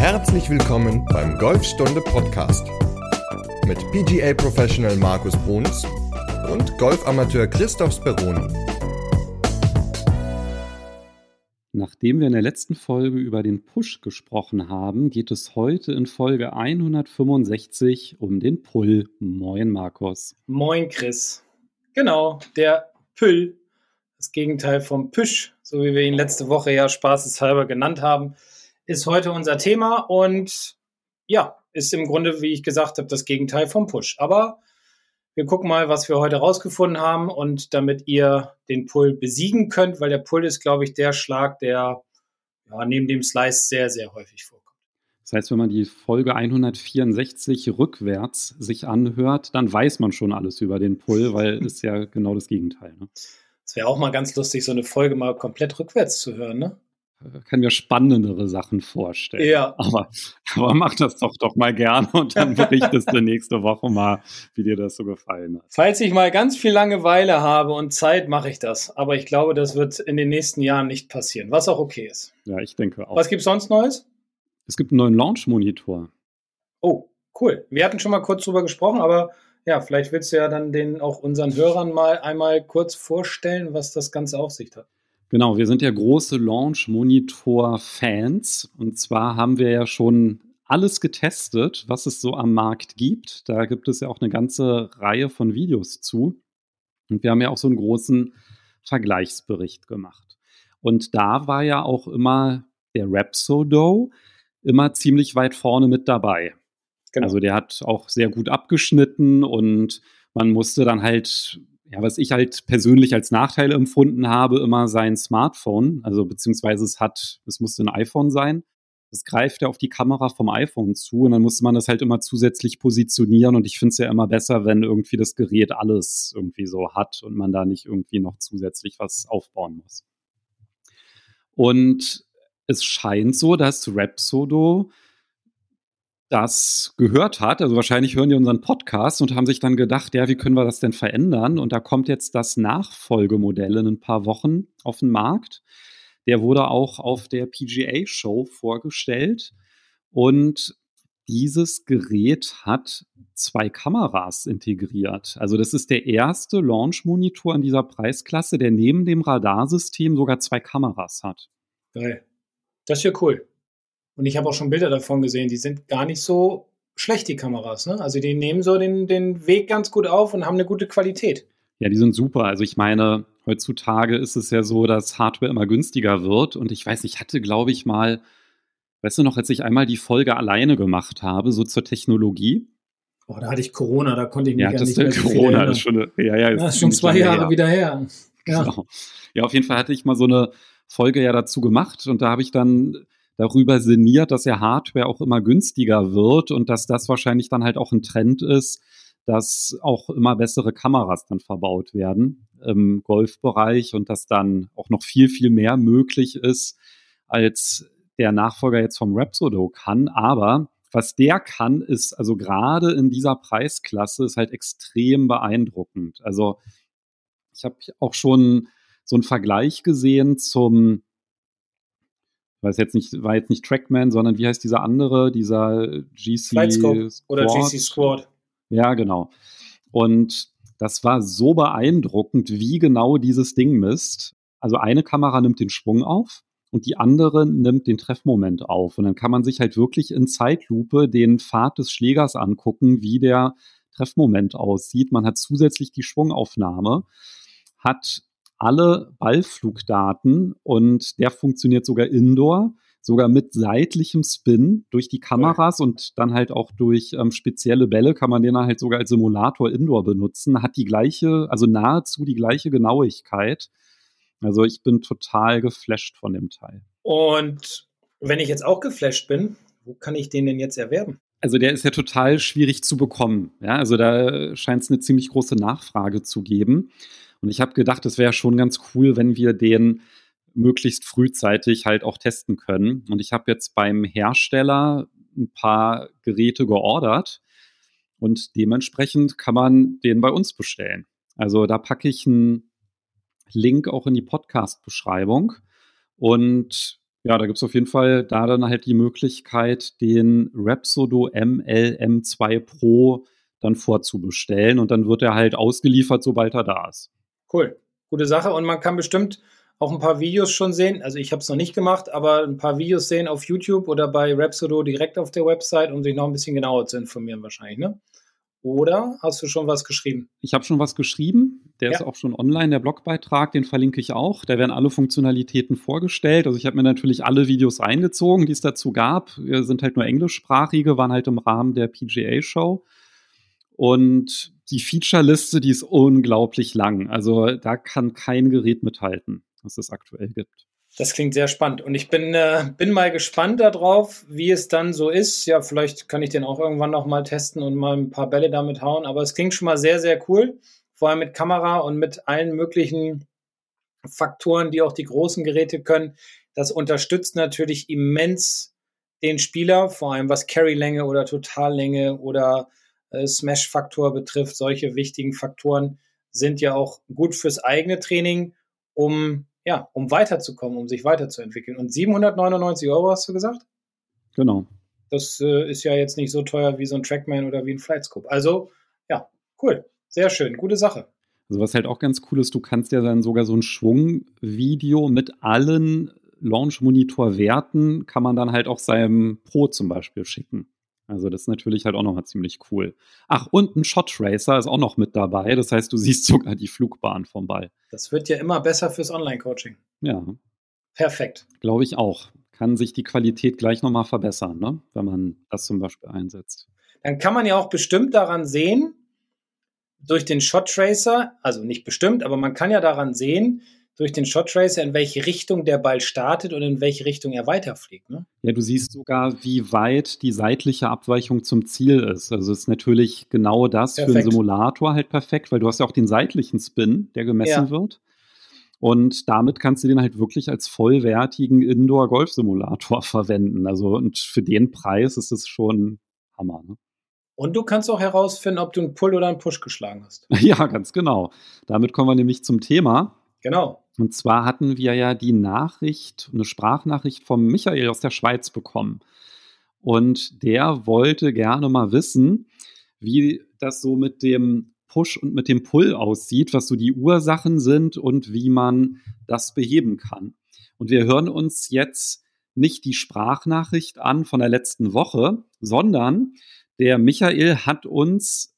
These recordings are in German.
Herzlich willkommen beim Golfstunde Podcast mit PGA Professional Markus Bruns und Golfamateur Christoph Speroni. Nachdem wir in der letzten Folge über den Push gesprochen haben, geht es heute in Folge 165 um den Pull. Moin, Markus. Moin, Chris. Genau, der Pull, das Gegenteil vom Push, so wie wir ihn letzte Woche ja spaßeshalber genannt haben, ist heute unser Thema und ja, ist im Grunde, wie ich gesagt habe, das Gegenteil vom Push. Aber wir gucken mal, was wir heute rausgefunden haben und damit ihr den Pull besiegen könnt, weil der Pull ist, glaube ich, der Schlag, der ja, neben dem Slice sehr, sehr häufig vorkommt. Das heißt, wenn man die Folge 164 rückwärts sich anhört, dann weiß man schon alles über den Pull, weil es ja genau das Gegenteil. Ne? Es wäre auch mal ganz lustig, so eine Folge mal komplett rückwärts zu hören, ne? Kann mir spannendere Sachen vorstellen. Ja. Aber, aber mach das doch doch mal gerne und dann berichtest du nächste Woche mal, wie dir das so gefallen hat. Falls ich mal ganz viel Langeweile habe und Zeit, mache ich das. Aber ich glaube, das wird in den nächsten Jahren nicht passieren, was auch okay ist. Ja, ich denke auch. Was gibt es sonst Neues? Es gibt einen neuen Launch-Monitor. Oh, cool. Wir hatten schon mal kurz drüber gesprochen, aber ja, vielleicht willst du ja dann den auch unseren Hörern mal einmal kurz vorstellen, was das Ganze auf sich hat. Genau, wir sind ja große Launch-Monitor-Fans. Und zwar haben wir ja schon alles getestet, was es so am Markt gibt. Da gibt es ja auch eine ganze Reihe von Videos zu. Und wir haben ja auch so einen großen Vergleichsbericht gemacht. Und da war ja auch immer der Rapsodo immer ziemlich weit vorne mit dabei. Genau. Also der hat auch sehr gut abgeschnitten und man musste dann halt ja, was ich halt persönlich als Nachteil empfunden habe, immer sein Smartphone, also beziehungsweise es hat, es musste ein iPhone sein. Es greift ja auf die Kamera vom iPhone zu und dann musste man das halt immer zusätzlich positionieren und ich finde es ja immer besser, wenn irgendwie das Gerät alles irgendwie so hat und man da nicht irgendwie noch zusätzlich was aufbauen muss. Und es scheint so, dass Rapsodo das gehört hat. Also wahrscheinlich hören die unseren Podcast und haben sich dann gedacht, ja, wie können wir das denn verändern? Und da kommt jetzt das Nachfolgemodell in ein paar Wochen auf den Markt. Der wurde auch auf der PGA-Show vorgestellt. Und dieses Gerät hat zwei Kameras integriert. Also das ist der erste Launch-Monitor in dieser Preisklasse, der neben dem Radarsystem sogar zwei Kameras hat. Geil. Das ist ja cool. Und ich habe auch schon Bilder davon gesehen, die sind gar nicht so schlecht, die Kameras. Ne? Also die nehmen so den, den Weg ganz gut auf und haben eine gute Qualität. Ja, die sind super. Also ich meine, heutzutage ist es ja so, dass Hardware immer günstiger wird. Und ich weiß, ich hatte, glaube ich, mal, weißt du noch, als ich einmal die Folge alleine gemacht habe, so zur Technologie. Oh, da hatte ich Corona, da konnte ich mich ja, ja nicht mehr Corona ist schon, eine, ja, ja, das ist schon zwei Jahre her. wieder her. Ja. Genau. ja, auf jeden Fall hatte ich mal so eine Folge ja dazu gemacht und da habe ich dann darüber sinniert, dass ja Hardware auch immer günstiger wird und dass das wahrscheinlich dann halt auch ein Trend ist, dass auch immer bessere Kameras dann verbaut werden im Golfbereich und dass dann auch noch viel, viel mehr möglich ist, als der Nachfolger jetzt vom Rapsodo kann. Aber was der kann, ist also gerade in dieser Preisklasse ist halt extrem beeindruckend. Also ich habe auch schon so einen Vergleich gesehen zum weiß jetzt nicht, war jetzt nicht Trackman, sondern wie heißt dieser andere, dieser GC Squad. oder GC Squad. Ja, genau. Und das war so beeindruckend, wie genau dieses Ding misst. Also eine Kamera nimmt den Schwung auf und die andere nimmt den Treffmoment auf. Und dann kann man sich halt wirklich in Zeitlupe den Pfad des Schlägers angucken, wie der Treffmoment aussieht. Man hat zusätzlich die Schwungaufnahme, hat alle Ballflugdaten und der funktioniert sogar indoor, sogar mit seitlichem Spin durch die Kameras und dann halt auch durch ähm, spezielle Bälle kann man den dann halt sogar als Simulator indoor benutzen, hat die gleiche, also nahezu die gleiche Genauigkeit. Also ich bin total geflasht von dem Teil. Und wenn ich jetzt auch geflasht bin, wo kann ich den denn jetzt erwerben? Also der ist ja total schwierig zu bekommen. Ja, also da scheint es eine ziemlich große Nachfrage zu geben. Und ich habe gedacht, es wäre schon ganz cool, wenn wir den möglichst frühzeitig halt auch testen können. Und ich habe jetzt beim Hersteller ein paar Geräte geordert und dementsprechend kann man den bei uns bestellen. Also da packe ich einen Link auch in die Podcast-Beschreibung und Ja, da gibt es auf jeden Fall da dann halt die Möglichkeit, den Rapsodo MLM2 Pro dann vorzubestellen und dann wird er halt ausgeliefert, sobald er da ist. Cool, gute Sache und man kann bestimmt auch ein paar Videos schon sehen. Also ich habe es noch nicht gemacht, aber ein paar Videos sehen auf YouTube oder bei Rapsodo direkt auf der Website, um sich noch ein bisschen genauer zu informieren wahrscheinlich, ne? Oder hast du schon was geschrieben? Ich habe schon was geschrieben. Der ja. ist auch schon online, der Blogbeitrag, den verlinke ich auch. Da werden alle Funktionalitäten vorgestellt. Also ich habe mir natürlich alle Videos reingezogen, die es dazu gab. Wir sind halt nur englischsprachige, waren halt im Rahmen der PGA-Show. Und die Feature-Liste, die ist unglaublich lang. Also da kann kein Gerät mithalten, was es aktuell gibt. Das klingt sehr spannend. Und ich bin, äh, bin mal gespannt darauf, wie es dann so ist. Ja, vielleicht kann ich den auch irgendwann noch mal testen und mal ein paar Bälle damit hauen. Aber es klingt schon mal sehr, sehr cool. Vor allem mit Kamera und mit allen möglichen Faktoren, die auch die großen Geräte können. Das unterstützt natürlich immens den Spieler, vor allem was Carry-Länge oder Totallänge oder Smash-Faktor betrifft. Solche wichtigen Faktoren sind ja auch gut fürs eigene Training, um ja, um weiterzukommen, um sich weiterzuentwickeln. Und 799 Euro hast du gesagt? Genau. Das äh, ist ja jetzt nicht so teuer wie so ein Trackman oder wie ein Flightscope. Also, ja, cool. Sehr schön. Gute Sache. Also, was halt auch ganz cool ist, du kannst ja dann sogar so ein Schwungvideo mit allen Launch-Monitor-Werten kann man dann halt auch seinem Pro zum Beispiel schicken. Also das ist natürlich halt auch nochmal ziemlich cool. Ach, und ein Shot Tracer ist auch noch mit dabei. Das heißt, du siehst sogar die Flugbahn vom Ball. Das wird ja immer besser fürs Online-Coaching. Ja. Perfekt. Glaube ich auch. Kann sich die Qualität gleich nochmal verbessern, ne? wenn man das zum Beispiel einsetzt. Dann kann man ja auch bestimmt daran sehen, durch den Shot Tracer, also nicht bestimmt, aber man kann ja daran sehen, durch den Shot Tracer, in welche Richtung der Ball startet und in welche Richtung er weiterfliegt. Ne? Ja, du siehst sogar, wie weit die seitliche Abweichung zum Ziel ist. Also ist natürlich genau das perfekt. für einen Simulator halt perfekt, weil du hast ja auch den seitlichen Spin, der gemessen ja. wird. Und damit kannst du den halt wirklich als vollwertigen Indoor-Golf-Simulator verwenden. Also und für den Preis ist es schon Hammer. Ne? Und du kannst auch herausfinden, ob du einen Pull oder einen Push geschlagen hast. Ja, ganz genau. Damit kommen wir nämlich zum Thema. Genau. Und zwar hatten wir ja die Nachricht, eine Sprachnachricht vom Michael aus der Schweiz bekommen. Und der wollte gerne mal wissen, wie das so mit dem Push und mit dem Pull aussieht, was so die Ursachen sind und wie man das beheben kann. Und wir hören uns jetzt nicht die Sprachnachricht an von der letzten Woche, sondern der Michael hat uns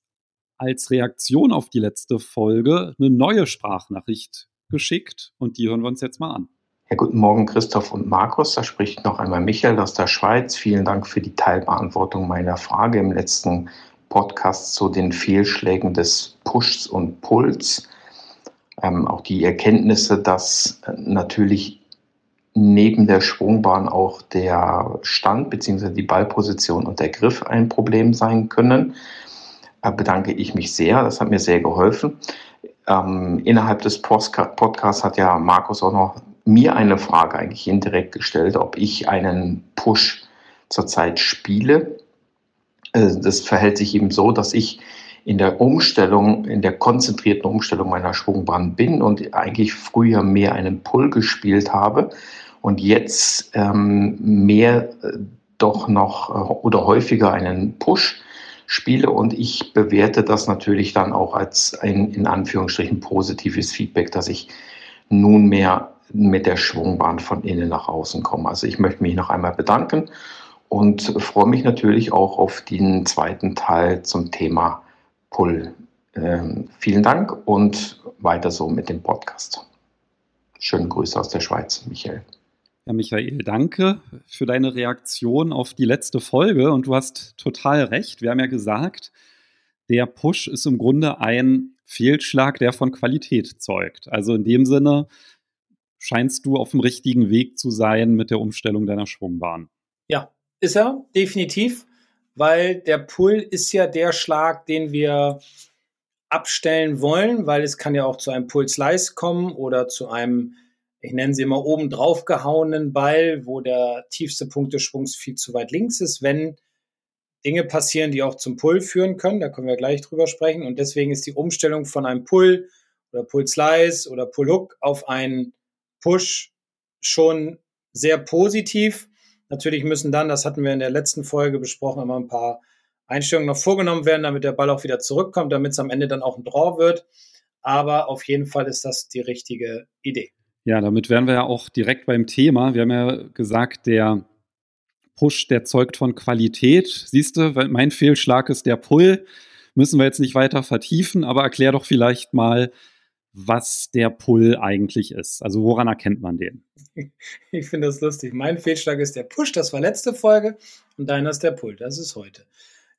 als Reaktion auf die letzte Folge eine neue Sprachnachricht geschickt und die hören wir uns jetzt mal an. Ja, guten Morgen, Christoph und Markus. Da spricht noch einmal Michael aus der Schweiz. Vielen Dank für die Teilbeantwortung meiner Frage im letzten Podcast zu den Fehlschlägen des Pushs und Pulls. Ähm, auch die Erkenntnisse, dass äh, natürlich neben der Schwungbahn auch der Stand bzw. die Ballposition und der Griff ein Problem sein können. Da äh, bedanke ich mich sehr. Das hat mir sehr geholfen. Ähm, innerhalb des Podcasts hat ja Markus auch noch mir eine Frage eigentlich indirekt gestellt, ob ich einen Push zurzeit spiele. Äh, das verhält sich eben so, dass ich in der Umstellung, in der konzentrierten Umstellung meiner Schwungbahn bin und eigentlich früher mehr einen Pull gespielt habe und jetzt ähm, mehr äh, doch noch äh, oder häufiger einen Push spiele und ich bewerte das natürlich dann auch als ein in Anführungsstrichen positives Feedback, dass ich nunmehr mit der Schwungbahn von innen nach außen komme. Also ich möchte mich noch einmal bedanken und freue mich natürlich auch auf den zweiten Teil zum Thema Pull. Ähm, vielen Dank und weiter so mit dem Podcast. Schöne Grüße aus der Schweiz, Michael. Ja, Michael, danke für deine Reaktion auf die letzte Folge. Und du hast total recht. Wir haben ja gesagt, der Push ist im Grunde ein Fehlschlag, der von Qualität zeugt. Also in dem Sinne scheinst du auf dem richtigen Weg zu sein mit der Umstellung deiner Schwungbahn. Ja, ist er, definitiv, weil der Pull ist ja der Schlag, den wir abstellen wollen, weil es kann ja auch zu einem Pull-Slice kommen oder zu einem ich nenne sie immer oben drauf gehauenen Ball, wo der tiefste Punkt des Schwungs viel zu weit links ist, wenn Dinge passieren, die auch zum Pull führen können. Da können wir gleich drüber sprechen. Und deswegen ist die Umstellung von einem Pull oder Pull Slice oder Pull Hook auf einen Push schon sehr positiv. Natürlich müssen dann, das hatten wir in der letzten Folge besprochen, immer ein paar Einstellungen noch vorgenommen werden, damit der Ball auch wieder zurückkommt, damit es am Ende dann auch ein Draw wird. Aber auf jeden Fall ist das die richtige Idee. Ja, damit wären wir ja auch direkt beim Thema. Wir haben ja gesagt, der Push, der zeugt von Qualität. Siehst du, mein Fehlschlag ist der Pull. Müssen wir jetzt nicht weiter vertiefen, aber erklär doch vielleicht mal, was der Pull eigentlich ist. Also woran erkennt man den? Ich finde das lustig. Mein Fehlschlag ist der Push, das war letzte Folge, und deiner ist der Pull, das ist heute.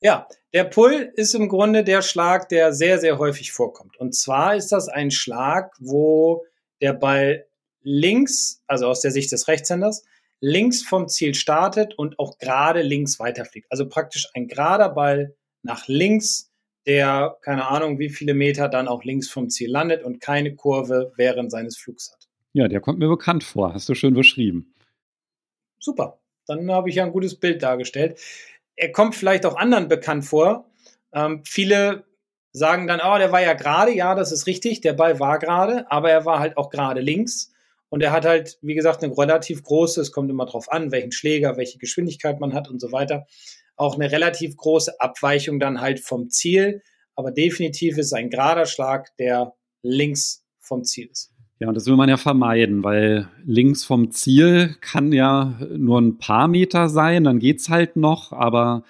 Ja, der Pull ist im Grunde der Schlag, der sehr, sehr häufig vorkommt. Und zwar ist das ein Schlag, wo der Ball links, also aus der Sicht des Rechtshänders, links vom Ziel startet und auch gerade links weiterfliegt. Also praktisch ein gerader Ball nach links, der keine Ahnung wie viele Meter dann auch links vom Ziel landet und keine Kurve während seines Flugs hat. Ja, der kommt mir bekannt vor. Hast du schön beschrieben. Super. Dann habe ich ja ein gutes Bild dargestellt. Er kommt vielleicht auch anderen bekannt vor. Ähm, viele sagen dann, oh, der war ja gerade. Ja, das ist richtig. Der Ball war gerade, aber er war halt auch gerade links. Und er hat halt, wie gesagt, eine relativ große, es kommt immer drauf an, welchen Schläger, welche Geschwindigkeit man hat und so weiter. Auch eine relativ große Abweichung dann halt vom Ziel. Aber definitiv ist ein gerader Schlag, der links vom Ziel ist. Ja, und das will man ja vermeiden, weil links vom Ziel kann ja nur ein paar Meter sein, dann geht es halt noch, aber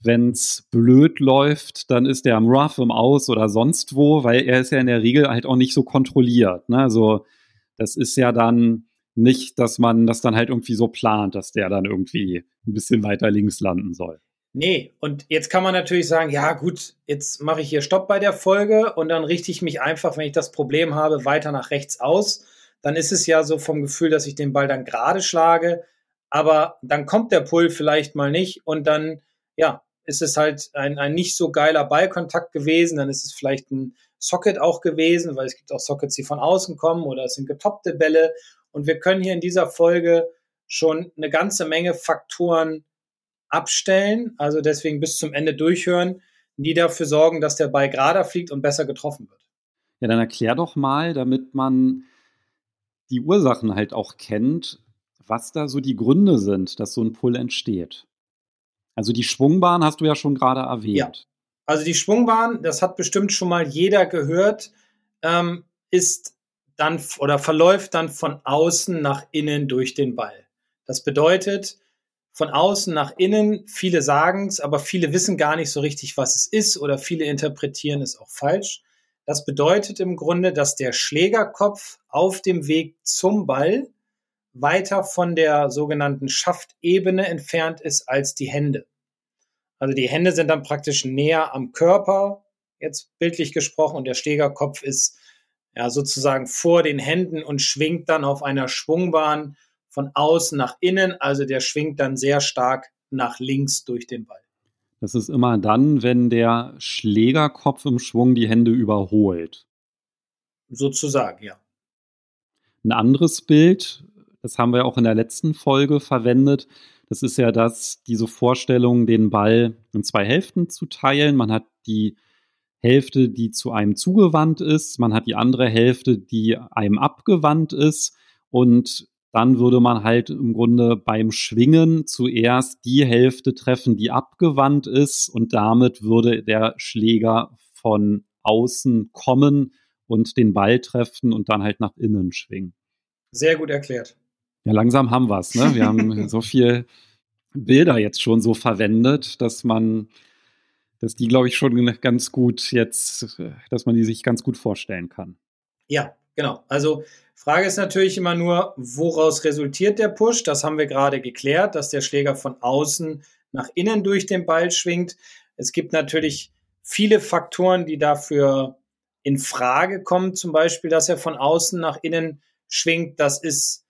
wenn es blöd läuft, dann ist der am Rough, im Aus oder sonst wo, weil er ist ja in der Regel halt auch nicht so kontrolliert. Ne? Also das ist ja dann nicht, dass man das dann halt irgendwie so plant, dass der dann irgendwie ein bisschen weiter links landen soll. Nee, und jetzt kann man natürlich sagen, ja gut, jetzt mache ich hier Stopp bei der Folge und dann richte ich mich einfach, wenn ich das Problem habe, weiter nach rechts aus. Dann ist es ja so vom Gefühl, dass ich den Ball dann gerade schlage, aber dann kommt der Pull vielleicht mal nicht und dann, ja, ist es halt ein, ein nicht so geiler Ballkontakt gewesen, dann ist es vielleicht ein Socket auch gewesen, weil es gibt auch Sockets, die von außen kommen oder es sind getoppte Bälle. Und wir können hier in dieser Folge schon eine ganze Menge Faktoren abstellen, also deswegen bis zum Ende durchhören, die dafür sorgen, dass der Ball gerader fliegt und besser getroffen wird. Ja, dann erklär doch mal, damit man die Ursachen halt auch kennt, was da so die Gründe sind, dass so ein Pull entsteht. Also die Schwungbahn hast du ja schon gerade erwähnt. Ja. Also die Schwungbahn, das hat bestimmt schon mal jeder gehört, ähm, ist dann oder verläuft dann von außen nach innen durch den Ball. Das bedeutet, von außen nach innen, viele sagen es, aber viele wissen gar nicht so richtig, was es ist oder viele interpretieren es auch falsch. Das bedeutet im Grunde, dass der Schlägerkopf auf dem Weg zum Ball weiter von der sogenannten Schaftebene entfernt ist als die Hände. Also die Hände sind dann praktisch näher am Körper, jetzt bildlich gesprochen, und der Schlägerkopf ist ja sozusagen vor den Händen und schwingt dann auf einer Schwungbahn von außen nach innen. Also der schwingt dann sehr stark nach links durch den Ball. Das ist immer dann, wenn der Schlägerkopf im Schwung die Hände überholt. Sozusagen, ja. Ein anderes Bild, das haben wir auch in der letzten Folge verwendet, das ist ja das, diese Vorstellung, den Ball in zwei Hälften zu teilen. Man hat die Hälfte, die zu einem zugewandt ist, man hat die andere Hälfte, die einem abgewandt ist und dann würde man halt im Grunde beim Schwingen zuerst die Hälfte treffen, die abgewandt ist und damit würde der Schläger von außen kommen und den Ball treffen und dann halt nach innen schwingen. Sehr gut erklärt. Ja, langsam haben wir es. Ne? Wir haben so viel Bilder jetzt schon so verwendet, dass man, dass die, glaube ich, schon ganz gut jetzt, dass man die sich ganz gut vorstellen kann. Ja, genau. Also Frage ist natürlich immer nur, woraus resultiert der Push? Das haben wir gerade geklärt, dass der Schläger von außen nach innen durch den Ball schwingt. Es gibt natürlich viele Faktoren, die dafür in Frage kommen. Zum Beispiel, dass er von außen nach innen schwingt. Das ist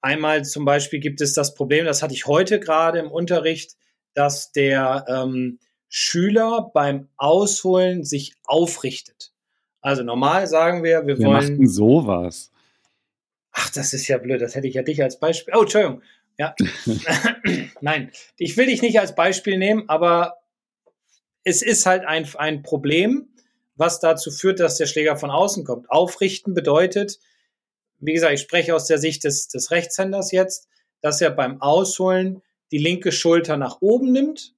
Einmal zum Beispiel gibt es das Problem, das hatte ich heute gerade im Unterricht, dass der ähm, Schüler beim Ausholen sich aufrichtet. Also normal sagen wir, wir, wir wollen. Machten sowas. Ach, das ist ja blöd. Das hätte ich ja dich als Beispiel. Oh, Entschuldigung. Ja. Nein, ich will dich nicht als Beispiel nehmen, aber es ist halt ein, ein Problem, was dazu führt, dass der Schläger von außen kommt. Aufrichten bedeutet, wie gesagt, ich spreche aus der Sicht des, des Rechtshänders jetzt, dass er beim Ausholen die linke Schulter nach oben nimmt,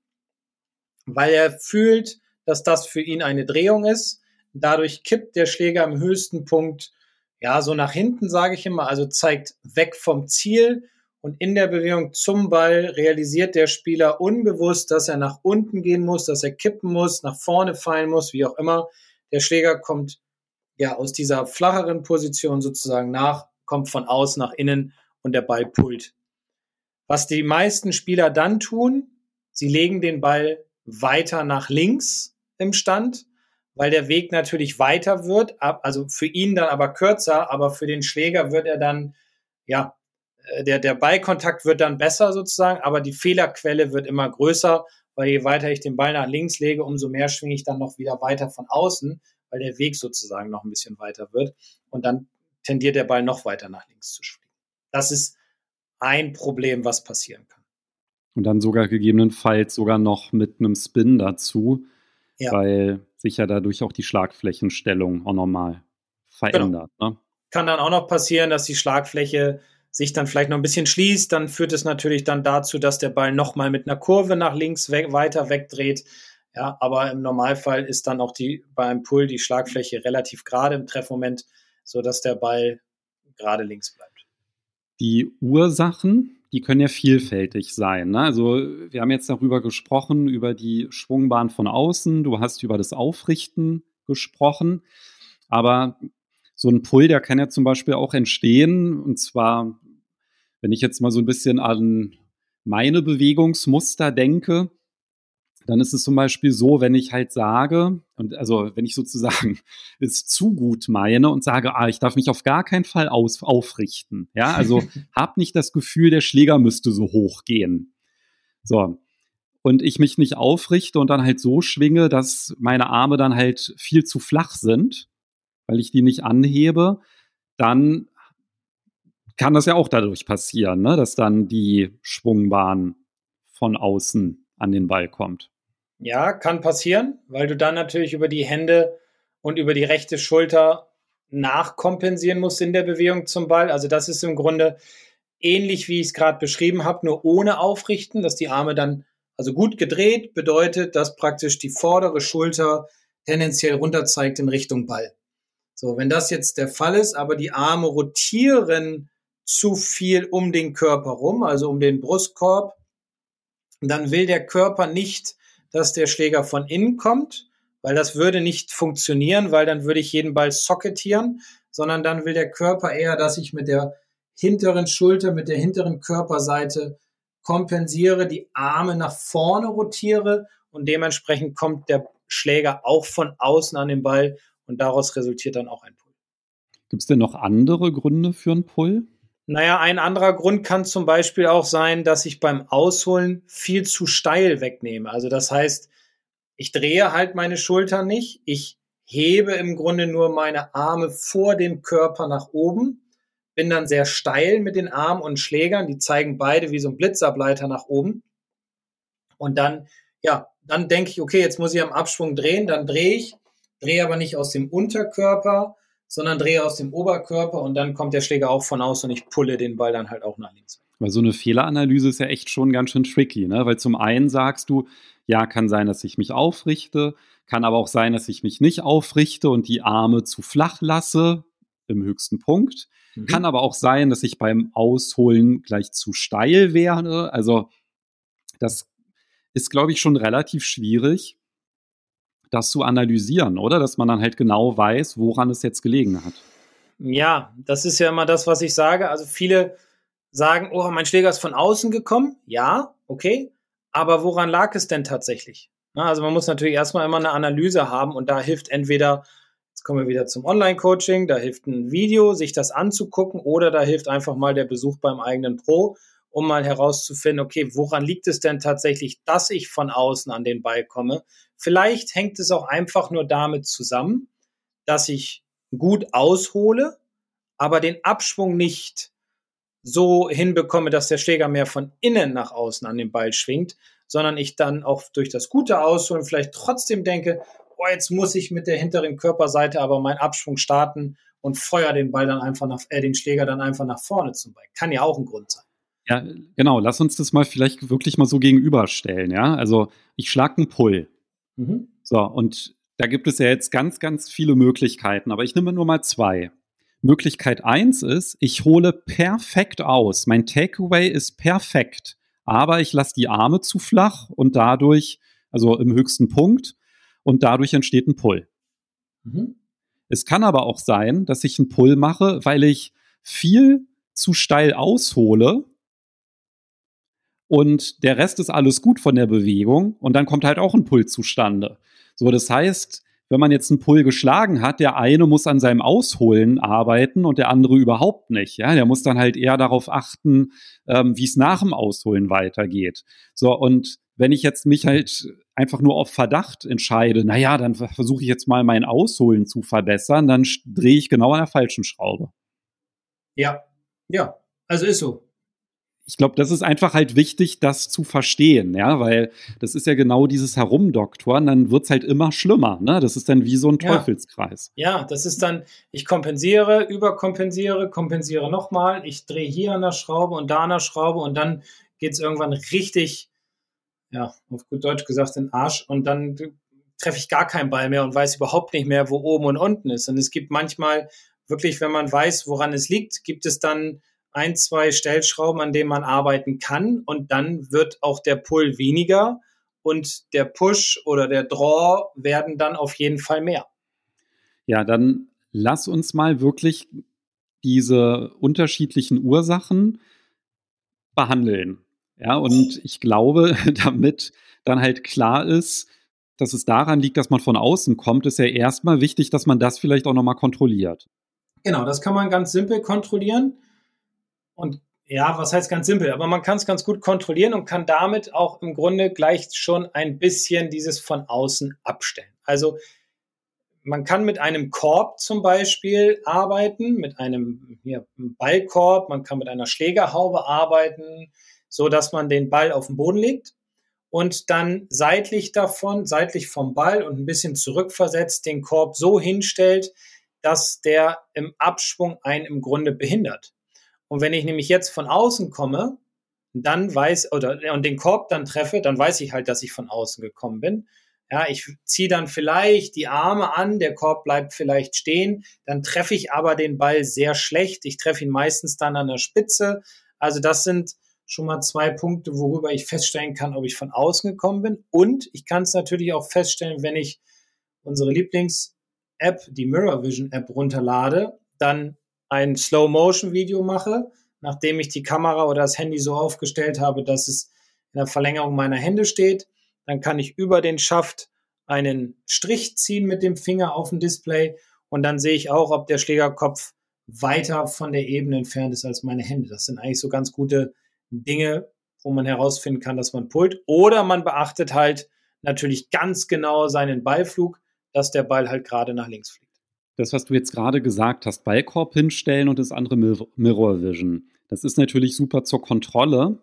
weil er fühlt, dass das für ihn eine Drehung ist. Dadurch kippt der Schläger am höchsten Punkt ja so nach hinten, sage ich immer, also zeigt weg vom Ziel und in der Bewegung zum Ball realisiert der Spieler unbewusst, dass er nach unten gehen muss, dass er kippen muss, nach vorne fallen muss, wie auch immer. Der Schläger kommt ja aus dieser flacheren Position sozusagen nach, kommt von außen nach innen und der Ball pullt. Was die meisten Spieler dann tun, sie legen den Ball weiter nach links im Stand, weil der Weg natürlich weiter wird, also für ihn dann aber kürzer, aber für den Schläger wird er dann, ja, äh, der, der Ballkontakt wird dann besser sozusagen, aber die Fehlerquelle wird immer größer, weil je weiter ich den Ball nach links lege, umso mehr schwinge ich dann noch wieder weiter von außen, weil der Weg sozusagen noch ein bisschen weiter wird und dann tendiert der Ball noch weiter nach links zu schwingen. Das ist ein Problem, was passieren kann. Und dann sogar gegebenenfalls sogar noch mit einem Spin dazu, ja. weil sich ja dadurch auch die Schlagflächenstellung auch nochmal verändert. Genau. Ne? Kann dann auch noch passieren, dass die Schlagfläche sich dann vielleicht noch ein bisschen schließt, dann führt es natürlich dann dazu, dass der Ball nochmal mit einer Kurve nach links weg, weiter wegdreht. Ja, aber im Normalfall ist dann auch die beim Pull die Schlagfläche relativ gerade im Treffmoment, sodass der Ball gerade links bleibt. Die Ursachen, die können ja vielfältig sein. Ne? Also wir haben jetzt darüber gesprochen, über die Schwungbahn von außen, du hast über das Aufrichten gesprochen, aber so ein Pull, der kann ja zum Beispiel auch entstehen, und zwar, wenn ich jetzt mal so ein bisschen an meine Bewegungsmuster denke, dann ist es zum Beispiel so, wenn ich halt sage, und also wenn ich sozusagen es zu gut meine und sage, ah, ich darf mich auf gar keinen Fall aus, aufrichten. Ja, also hab nicht das Gefühl, der Schläger müsste so hoch gehen. So. Und ich mich nicht aufrichte und dann halt so schwinge, dass meine Arme dann halt viel zu flach sind, weil ich die nicht anhebe, dann kann das ja auch dadurch passieren, ne? dass dann die Schwungbahn von außen an den Ball kommt. Ja, kann passieren, weil du dann natürlich über die Hände und über die rechte Schulter nachkompensieren musst in der Bewegung zum Ball. Also das ist im Grunde ähnlich, wie ich es gerade beschrieben habe, nur ohne Aufrichten, dass die Arme dann also gut gedreht bedeutet, dass praktisch die vordere Schulter tendenziell runter zeigt in Richtung Ball. So, wenn das jetzt der Fall ist, aber die Arme rotieren zu viel um den Körper rum, also um den Brustkorb, dann will der Körper nicht dass der Schläger von innen kommt, weil das würde nicht funktionieren, weil dann würde ich jeden Ball socketieren, sondern dann will der Körper eher, dass ich mit der hinteren Schulter, mit der hinteren Körperseite kompensiere, die Arme nach vorne rotiere und dementsprechend kommt der Schläger auch von außen an den Ball und daraus resultiert dann auch ein Pull. Gibt es denn noch andere Gründe für einen Pull? Naja, ein anderer Grund kann zum Beispiel auch sein, dass ich beim Ausholen viel zu steil wegnehme. Also das heißt, ich drehe halt meine Schultern nicht. Ich hebe im Grunde nur meine Arme vor dem Körper nach oben, bin dann sehr steil mit den Armen und Schlägern. Die zeigen beide wie so ein Blitzableiter nach oben. Und dann, ja, dann denke ich, okay, jetzt muss ich am Abschwung drehen. Dann drehe ich, drehe aber nicht aus dem Unterkörper, sondern drehe aus dem Oberkörper und dann kommt der Schläger auch von außen und ich pulle den Ball dann halt auch nach links. Weil so eine Fehleranalyse ist ja echt schon ganz schön tricky, ne? Weil zum einen sagst du, ja, kann sein, dass ich mich aufrichte, kann aber auch sein, dass ich mich nicht aufrichte und die Arme zu flach lasse im höchsten Punkt. Mhm. Kann aber auch sein, dass ich beim Ausholen gleich zu steil werde. Also das ist, glaube ich, schon relativ schwierig das zu analysieren, oder? Dass man dann halt genau weiß, woran es jetzt gelegen hat. Ja, das ist ja immer das, was ich sage. Also viele sagen, oh, mein Schläger ist von außen gekommen. Ja, okay. Aber woran lag es denn tatsächlich? Also man muss natürlich erstmal immer eine Analyse haben und da hilft entweder, jetzt kommen wir wieder zum Online-Coaching, da hilft ein Video, sich das anzugucken oder da hilft einfach mal der Besuch beim eigenen Pro, um mal herauszufinden, okay, woran liegt es denn tatsächlich, dass ich von außen an den Ball komme? Vielleicht hängt es auch einfach nur damit zusammen, dass ich gut aushole, aber den Abschwung nicht so hinbekomme, dass der Schläger mehr von innen nach außen an den Ball schwingt, sondern ich dann auch durch das gute Ausholen vielleicht trotzdem denke, oh, jetzt muss ich mit der hinteren Körperseite aber meinen Abschwung starten und feuer den Ball dann einfach nach, äh, den Schläger dann einfach nach vorne zum Ball. Kann ja auch ein Grund sein. Ja, genau. Lass uns das mal vielleicht wirklich mal so gegenüberstellen. Ja, also ich schlage einen Pull. Mhm. So, und da gibt es ja jetzt ganz, ganz viele Möglichkeiten, aber ich nehme nur mal zwei. Möglichkeit eins ist, ich hole perfekt aus. Mein Takeaway ist perfekt, aber ich lasse die Arme zu flach und dadurch, also im höchsten Punkt, und dadurch entsteht ein Pull. Mhm. Es kann aber auch sein, dass ich einen Pull mache, weil ich viel zu steil aushole und der Rest ist alles gut von der Bewegung und dann kommt halt auch ein Pull zustande. So, das heißt, wenn man jetzt einen Pull geschlagen hat, der eine muss an seinem Ausholen arbeiten und der andere überhaupt nicht. Ja, der muss dann halt eher darauf achten, ähm, wie es nach dem Ausholen weitergeht. So, und wenn ich jetzt mich halt einfach nur auf Verdacht entscheide, naja, dann versuche ich jetzt mal mein Ausholen zu verbessern, dann drehe ich genau an der falschen Schraube. Ja, ja, also ist so ich glaube, das ist einfach halt wichtig, das zu verstehen, ja, weil das ist ja genau dieses Herumdoktoren, dann wird's halt immer schlimmer, ne? Das ist dann wie so ein Teufelskreis. Ja, das ist dann, ich kompensiere, überkompensiere, kompensiere nochmal, ich drehe hier an der Schraube und da an der Schraube und dann geht's irgendwann richtig, ja, auf gut Deutsch gesagt, in den Arsch und dann treffe ich gar keinen Ball mehr und weiß überhaupt nicht mehr, wo oben und unten ist. Und es gibt manchmal wirklich, wenn man weiß, woran es liegt, gibt es dann ein, zwei Stellschrauben, an denen man arbeiten kann und dann wird auch der Pull weniger und der Push oder der Draw werden dann auf jeden Fall mehr. Ja, dann lass uns mal wirklich diese unterschiedlichen Ursachen behandeln. Ja, und ich glaube, damit dann halt klar ist, dass es daran liegt, dass man von außen kommt, ist ja erstmal wichtig, dass man das vielleicht auch nochmal kontrolliert. Genau, das kann man ganz simpel kontrollieren. Und ja, was heißt ganz simpel, aber man kann es ganz gut kontrollieren und kann damit auch im Grunde gleich schon ein bisschen dieses von außen abstellen. Also man kann mit einem Korb zum Beispiel arbeiten, mit einem hier, Ballkorb, man kann mit einer Schlägerhaube arbeiten, so dass man den Ball auf den Boden legt und dann seitlich davon, seitlich vom Ball und ein bisschen zurückversetzt den Korb so hinstellt, dass der im Abschwung einen im Grunde behindert. Und wenn ich nämlich jetzt von außen komme, dann weiß, oder und den Korb dann treffe, dann weiß ich halt, dass ich von außen gekommen bin. Ja, ich ziehe dann vielleicht die Arme an, der Korb bleibt vielleicht stehen, dann treffe ich aber den Ball sehr schlecht. Ich treffe ihn meistens dann an der Spitze. Also das sind schon mal zwei Punkte, worüber ich feststellen kann, ob ich von außen gekommen bin. Und ich kann es natürlich auch feststellen, wenn ich unsere Lieblings-App, die Mirror Vision App runterlade, dann ein Slow-Motion-Video mache, nachdem ich die Kamera oder das Handy so aufgestellt habe, dass es in der Verlängerung meiner Hände steht. Dann kann ich über den Schaft einen Strich ziehen mit dem Finger auf dem Display und dann sehe ich auch, ob der Schlägerkopf weiter von der Ebene entfernt ist als meine Hände. Das sind eigentlich so ganz gute Dinge, wo man herausfinden kann, dass man pullt. Oder man beachtet halt natürlich ganz genau seinen Ballflug, dass der Ball halt gerade nach links fliegt das, was du jetzt gerade gesagt hast, Ballkorb hinstellen und das andere Mirror Vision. Das ist natürlich super zur Kontrolle.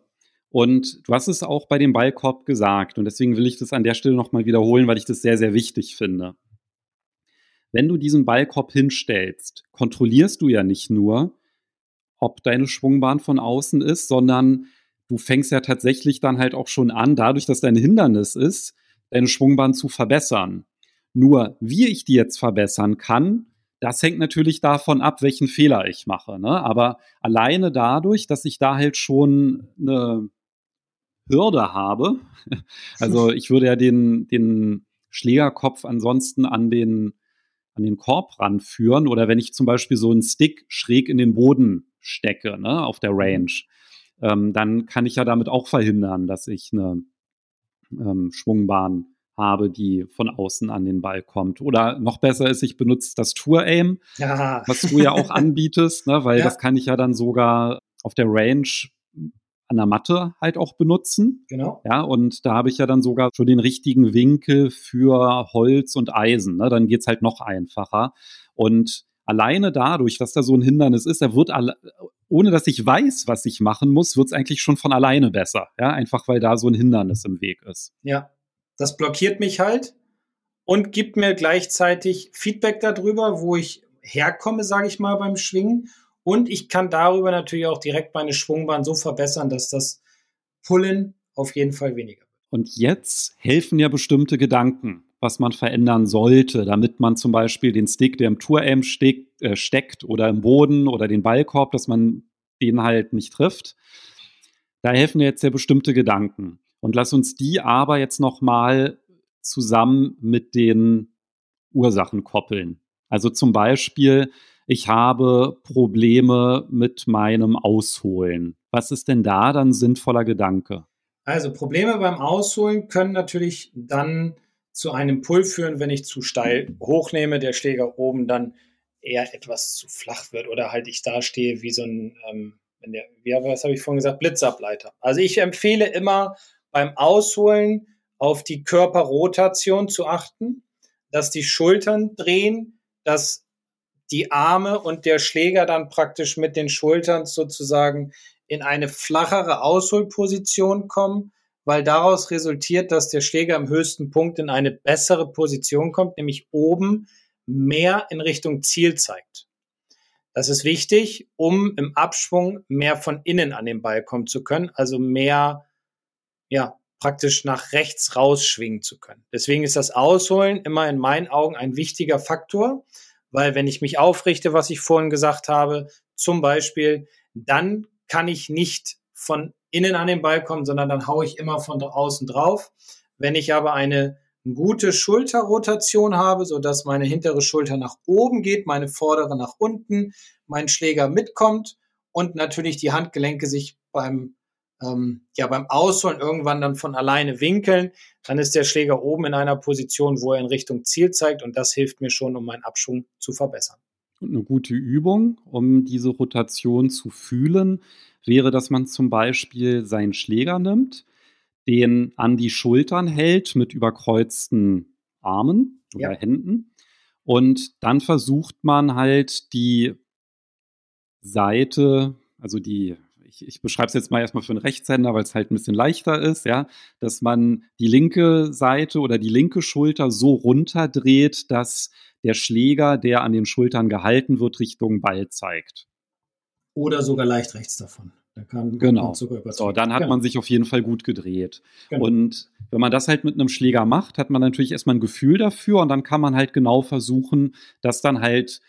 Und du hast es auch bei dem Ballkorb gesagt. Und deswegen will ich das an der Stelle nochmal wiederholen, weil ich das sehr, sehr wichtig finde. Wenn du diesen Ballkorb hinstellst, kontrollierst du ja nicht nur, ob deine Schwungbahn von außen ist, sondern du fängst ja tatsächlich dann halt auch schon an, dadurch, dass dein Hindernis ist, deine Schwungbahn zu verbessern. Nur, wie ich die jetzt verbessern kann, das hängt natürlich davon ab, welchen Fehler ich mache. Ne? Aber alleine dadurch, dass ich da halt schon eine Hürde habe, also ich würde ja den, den Schlägerkopf ansonsten an den, an den Korb ranführen oder wenn ich zum Beispiel so einen Stick schräg in den Boden stecke, ne, auf der Range, ähm, dann kann ich ja damit auch verhindern, dass ich eine ähm, Schwungbahn habe, die von außen an den Ball kommt. Oder noch besser ist, ich benutze das Tour Aim, ja. was du ja auch anbietest, ne, weil ja. das kann ich ja dann sogar auf der Range an der Matte halt auch benutzen. Genau. Ja, und da habe ich ja dann sogar schon den richtigen Winkel für Holz und Eisen. Ne? Dann geht's halt noch einfacher. Und alleine dadurch, dass da so ein Hindernis ist, er wird alle, ohne dass ich weiß, was ich machen muss, wird's eigentlich schon von alleine besser. Ja, einfach weil da so ein Hindernis im Weg ist. Ja, das blockiert mich halt und gibt mir gleichzeitig Feedback darüber, wo ich herkomme, sage ich mal, beim Schwingen. Und ich kann darüber natürlich auch direkt meine Schwungbahn so verbessern, dass das Pullen auf jeden Fall weniger wird. Und jetzt helfen ja bestimmte Gedanken, was man verändern sollte, damit man zum Beispiel den Stick, der im Tour-Aim steck, äh, steckt oder im Boden oder den Ballkorb, dass man den halt nicht trifft. Da helfen jetzt ja bestimmte Gedanken. Und lass uns die aber jetzt nochmal zusammen mit den Ursachen koppeln. Also zum Beispiel, ich habe Probleme mit meinem Ausholen. Was ist denn da dann sinnvoller Gedanke? Also Probleme beim Ausholen können natürlich dann zu einem Pull führen, wenn ich zu steil hochnehme, der Schläger oben dann eher etwas zu flach wird oder halt ich da stehe wie so ein, ähm, der, wie, was habe ich vorhin gesagt, Blitzableiter. Also ich empfehle immer beim Ausholen auf die Körperrotation zu achten, dass die Schultern drehen, dass die Arme und der Schläger dann praktisch mit den Schultern sozusagen in eine flachere Ausholposition kommen, weil daraus resultiert, dass der Schläger am höchsten Punkt in eine bessere Position kommt, nämlich oben mehr in Richtung Ziel zeigt. Das ist wichtig, um im Abschwung mehr von innen an den Ball kommen zu können, also mehr, ja, praktisch nach rechts rausschwingen zu können. Deswegen ist das Ausholen immer in meinen Augen ein wichtiger Faktor, weil wenn ich mich aufrichte, was ich vorhin gesagt habe, zum Beispiel, dann kann ich nicht von innen an den Ball kommen, sondern dann haue ich immer von außen drauf. Wenn ich aber eine gute Schulterrotation habe, so dass meine hintere Schulter nach oben geht, meine vordere nach unten, mein Schläger mitkommt und natürlich die Handgelenke sich beim ähm, ja beim Ausholen irgendwann dann von alleine winkeln, dann ist der Schläger oben in einer Position, wo er in Richtung Ziel zeigt und das hilft mir schon, um meinen Abschwung zu verbessern. Und eine gute Übung, um diese Rotation zu fühlen, wäre, dass man zum Beispiel seinen Schläger nimmt, den an die Schultern hält mit überkreuzten Armen oder ja. Händen. Und dann versucht man halt die Seite, also die, ich, ich beschreibe es jetzt mal erstmal für einen Rechtshänder, weil es halt ein bisschen leichter ist, ja, dass man die linke Seite oder die linke Schulter so runterdreht, dass der Schläger, der an den Schultern gehalten wird, Richtung Ball zeigt oder sogar leicht rechts davon. Da kann genau. so, dann hat genau. man sich auf jeden Fall gut gedreht. Genau. Und wenn man das halt mit einem Schläger macht, hat man natürlich erstmal ein Gefühl dafür und dann kann man halt genau versuchen, das dann halt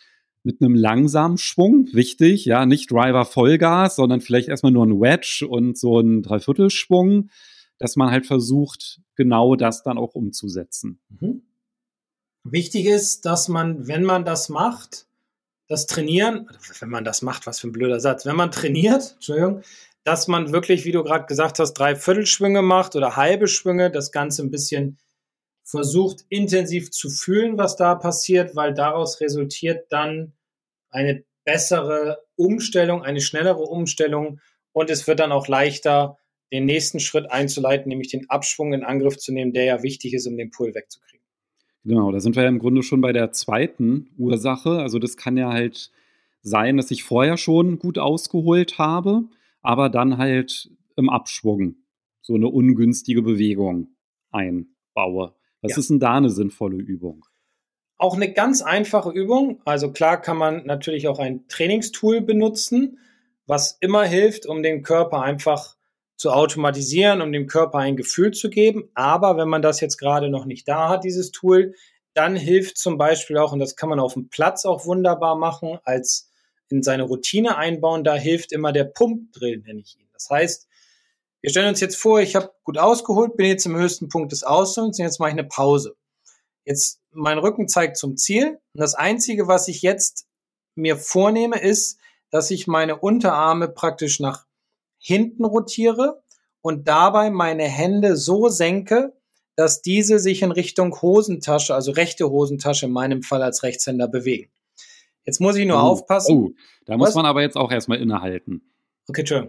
mit einem langsamen Schwung, wichtig, ja, nicht Driver Vollgas, sondern vielleicht erstmal nur ein Wedge und so ein Dreiviertelschwung, dass man halt versucht, genau das dann auch umzusetzen. Mhm. Wichtig ist, dass man, wenn man das macht, das Trainieren, wenn man das macht, was für ein blöder Satz, wenn man trainiert, Entschuldigung, dass man wirklich, wie du gerade gesagt hast, drei Viertelschwünge macht oder halbe Schwünge, das Ganze ein bisschen versucht intensiv zu fühlen, was da passiert, weil daraus resultiert dann eine bessere Umstellung, eine schnellere Umstellung und es wird dann auch leichter, den nächsten Schritt einzuleiten, nämlich den Abschwung in Angriff zu nehmen, der ja wichtig ist, um den Pull wegzukriegen. Genau, da sind wir ja im Grunde schon bei der zweiten Ursache. Also das kann ja halt sein, dass ich vorher schon gut ausgeholt habe, aber dann halt im Abschwung so eine ungünstige Bewegung einbaue. Was ja. ist denn da eine sinnvolle Übung? Auch eine ganz einfache Übung. Also klar kann man natürlich auch ein Trainingstool benutzen, was immer hilft, um den Körper einfach zu automatisieren, um dem Körper ein Gefühl zu geben. Aber wenn man das jetzt gerade noch nicht da hat, dieses Tool, dann hilft zum Beispiel auch, und das kann man auf dem Platz auch wunderbar machen, als in seine Routine einbauen, da hilft immer der Pumpdrill, nenne ich ihn. Das heißt, wir stellen uns jetzt vor, ich habe gut ausgeholt, bin jetzt im höchsten Punkt des Ausholens und jetzt mache ich eine Pause. Jetzt mein Rücken zeigt zum Ziel und das Einzige, was ich jetzt mir vornehme, ist, dass ich meine Unterarme praktisch nach hinten rotiere und dabei meine Hände so senke, dass diese sich in Richtung Hosentasche, also rechte Hosentasche in meinem Fall als Rechtshänder bewegen. Jetzt muss ich nur oh, aufpassen. Oh, da muss Was? man aber jetzt auch erstmal innehalten. Okay, tschö.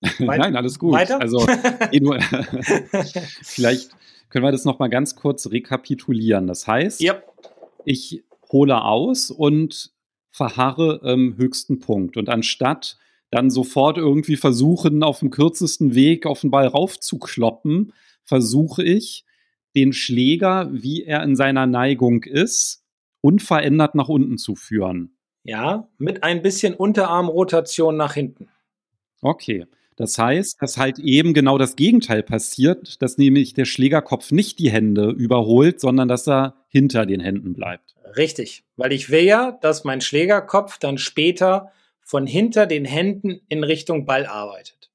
Nein, alles gut. Weiter? Also vielleicht können wir das nochmal ganz kurz rekapitulieren. Das heißt, yep. ich hole aus und verharre im höchsten Punkt. Und anstatt dann sofort irgendwie versuchen, auf dem kürzesten Weg auf den Ball raufzukloppen, versuche ich, den Schläger, wie er in seiner Neigung ist, unverändert nach unten zu führen. Ja, mit ein bisschen Unterarmrotation nach hinten. Okay. Das heißt, dass halt eben genau das Gegenteil passiert, dass nämlich der Schlägerkopf nicht die Hände überholt, sondern dass er hinter den Händen bleibt. Richtig, weil ich will ja, dass mein Schlägerkopf dann später von hinter den Händen in Richtung Ball arbeitet.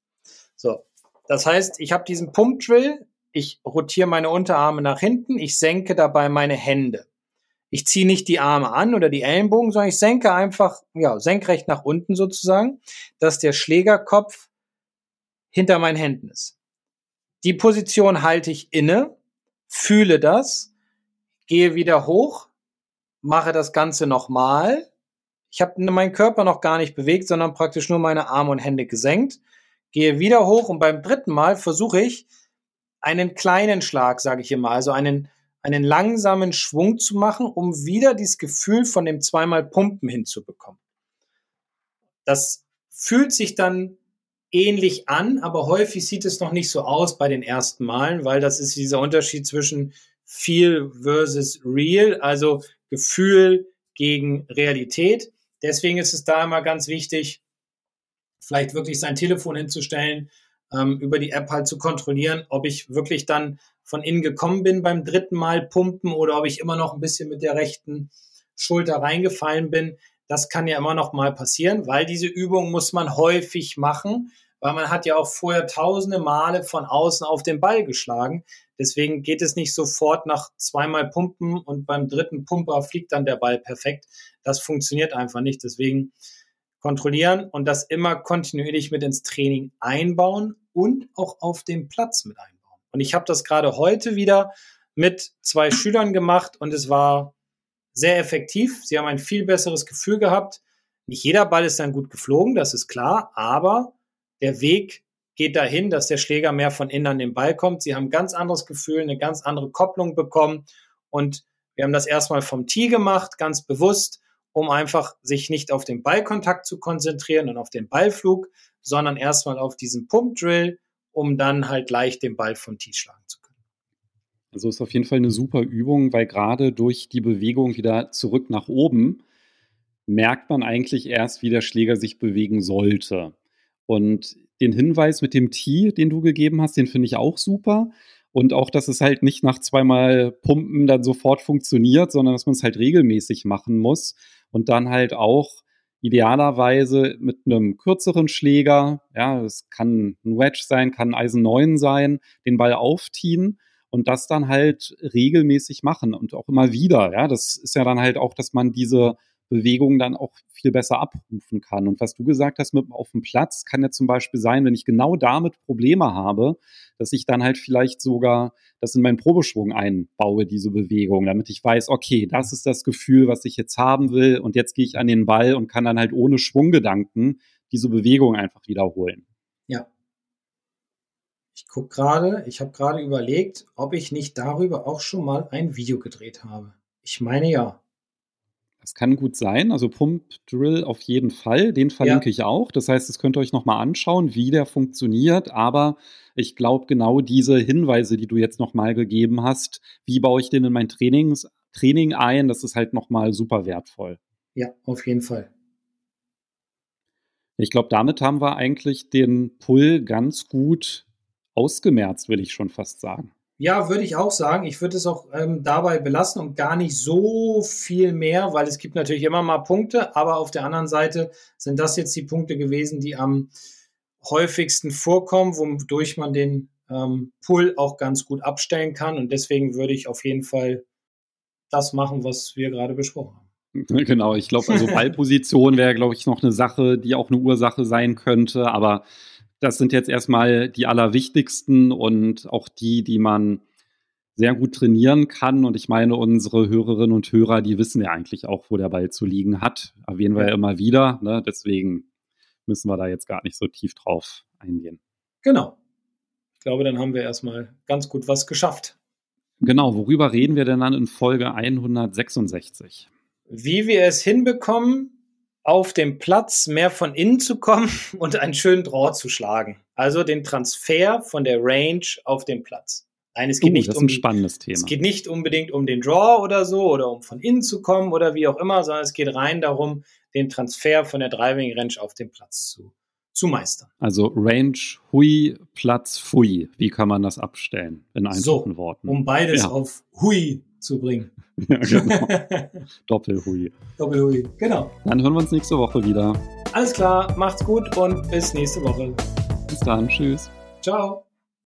So, das heißt, ich habe diesen Pump-Drill, ich rotiere meine Unterarme nach hinten, ich senke dabei meine Hände. Ich ziehe nicht die Arme an oder die Ellenbogen, sondern ich senke einfach, ja, senkrecht nach unten sozusagen, dass der Schlägerkopf hinter meinen Händen ist. Die Position halte ich inne, fühle das, gehe wieder hoch, mache das Ganze nochmal. Ich habe meinen Körper noch gar nicht bewegt, sondern praktisch nur meine Arme und Hände gesenkt. Gehe wieder hoch und beim dritten Mal versuche ich einen kleinen Schlag, sage ich immer, also einen, einen langsamen Schwung zu machen, um wieder dieses Gefühl von dem zweimal Pumpen hinzubekommen. Das fühlt sich dann ähnlich an, aber häufig sieht es noch nicht so aus bei den ersten Malen, weil das ist dieser Unterschied zwischen Feel versus Real, also Gefühl gegen Realität. Deswegen ist es da immer ganz wichtig, vielleicht wirklich sein Telefon hinzustellen, ähm, über die App halt zu kontrollieren, ob ich wirklich dann von innen gekommen bin beim dritten Mal pumpen oder ob ich immer noch ein bisschen mit der rechten Schulter reingefallen bin. Das kann ja immer noch mal passieren, weil diese Übung muss man häufig machen, weil man hat ja auch vorher tausende Male von außen auf den Ball geschlagen. Deswegen geht es nicht sofort nach zweimal Pumpen und beim dritten Pumper fliegt dann der Ball perfekt. Das funktioniert einfach nicht. Deswegen kontrollieren und das immer kontinuierlich mit ins Training einbauen und auch auf dem Platz mit einbauen. Und ich habe das gerade heute wieder mit zwei Schülern gemacht und es war sehr effektiv. Sie haben ein viel besseres Gefühl gehabt. Nicht jeder Ball ist dann gut geflogen, das ist klar, aber der Weg geht dahin, dass der Schläger mehr von innen an den Ball kommt. Sie haben ein ganz anderes Gefühl, eine ganz andere Kopplung bekommen. Und wir haben das erstmal vom Tee gemacht, ganz bewusst, um einfach sich nicht auf den Ballkontakt zu konzentrieren und auf den Ballflug, sondern erstmal auf diesen Pump-Drill, um dann halt leicht den Ball vom Tee schlagen zu können. Also ist auf jeden Fall eine super Übung, weil gerade durch die Bewegung wieder zurück nach oben merkt man eigentlich erst, wie der Schläger sich bewegen sollte. Und den Hinweis mit dem Tee, den du gegeben hast, den finde ich auch super. Und auch, dass es halt nicht nach zweimal Pumpen dann sofort funktioniert, sondern dass man es halt regelmäßig machen muss. Und dann halt auch idealerweise mit einem kürzeren Schläger, ja, es kann ein Wedge sein, kann ein Eisen 9 sein, den Ball aufziehen und das dann halt regelmäßig machen und auch immer wieder. Ja, das ist ja dann halt auch, dass man diese Bewegung dann auch viel besser abrufen kann. Und was du gesagt hast mit auf dem Platz, kann ja zum Beispiel sein, wenn ich genau damit Probleme habe, dass ich dann halt vielleicht sogar das in meinen Probeschwung einbaue, diese Bewegung, damit ich weiß, okay, das ist das Gefühl, was ich jetzt haben will und jetzt gehe ich an den Ball und kann dann halt ohne Schwunggedanken diese Bewegung einfach wiederholen. Ja. Ich gucke gerade, ich habe gerade überlegt, ob ich nicht darüber auch schon mal ein Video gedreht habe. Ich meine ja. Das kann gut sein. Also Pump Drill auf jeden Fall. Den verlinke ja. ich auch. Das heißt, das könnt ihr euch nochmal anschauen, wie der funktioniert. Aber ich glaube, genau diese Hinweise, die du jetzt nochmal gegeben hast, wie baue ich den in mein Trainings, Training ein, das ist halt nochmal super wertvoll. Ja, auf jeden Fall. Ich glaube, damit haben wir eigentlich den Pull ganz gut ausgemerzt, will ich schon fast sagen. Ja, würde ich auch sagen. Ich würde es auch ähm, dabei belassen und gar nicht so viel mehr, weil es gibt natürlich immer mal Punkte, aber auf der anderen Seite sind das jetzt die Punkte gewesen, die am häufigsten vorkommen, wodurch man den ähm, Pull auch ganz gut abstellen kann. Und deswegen würde ich auf jeden Fall das machen, was wir gerade besprochen haben. Genau, ich glaube, also Ballposition wäre, glaube ich, noch eine Sache, die auch eine Ursache sein könnte, aber das sind jetzt erstmal die allerwichtigsten und auch die, die man sehr gut trainieren kann. Und ich meine, unsere Hörerinnen und Hörer, die wissen ja eigentlich auch, wo der Ball zu liegen hat. Erwähnen wir ja immer wieder. Ne? Deswegen müssen wir da jetzt gar nicht so tief drauf eingehen. Genau. Ich glaube, dann haben wir erstmal ganz gut was geschafft. Genau, worüber reden wir denn dann in Folge 166? Wie wir es hinbekommen, auf dem Platz mehr von innen zu kommen und einen schönen Draw zu schlagen. Also den Transfer von der Range auf den Platz. Nein, es geht Oh, nicht das ist um spannendes Thema. es geht nicht unbedingt um den Draw oder so oder um von innen zu kommen oder wie auch immer, sondern es geht rein darum, den Transfer von der Driving Range auf den Platz zu, zu meistern. Also Range Hui, Platz Fui. Wie kann man das abstellen? In So, einfachen Worten. Um beides Ja. auf Hui zu bringen. ja, genau. Doppel-Hui. Doppel-Hui, genau. Dann hören wir uns nächste Woche wieder. Alles klar, macht's gut und bis nächste Woche. Bis dann. Tschüss. Ciao.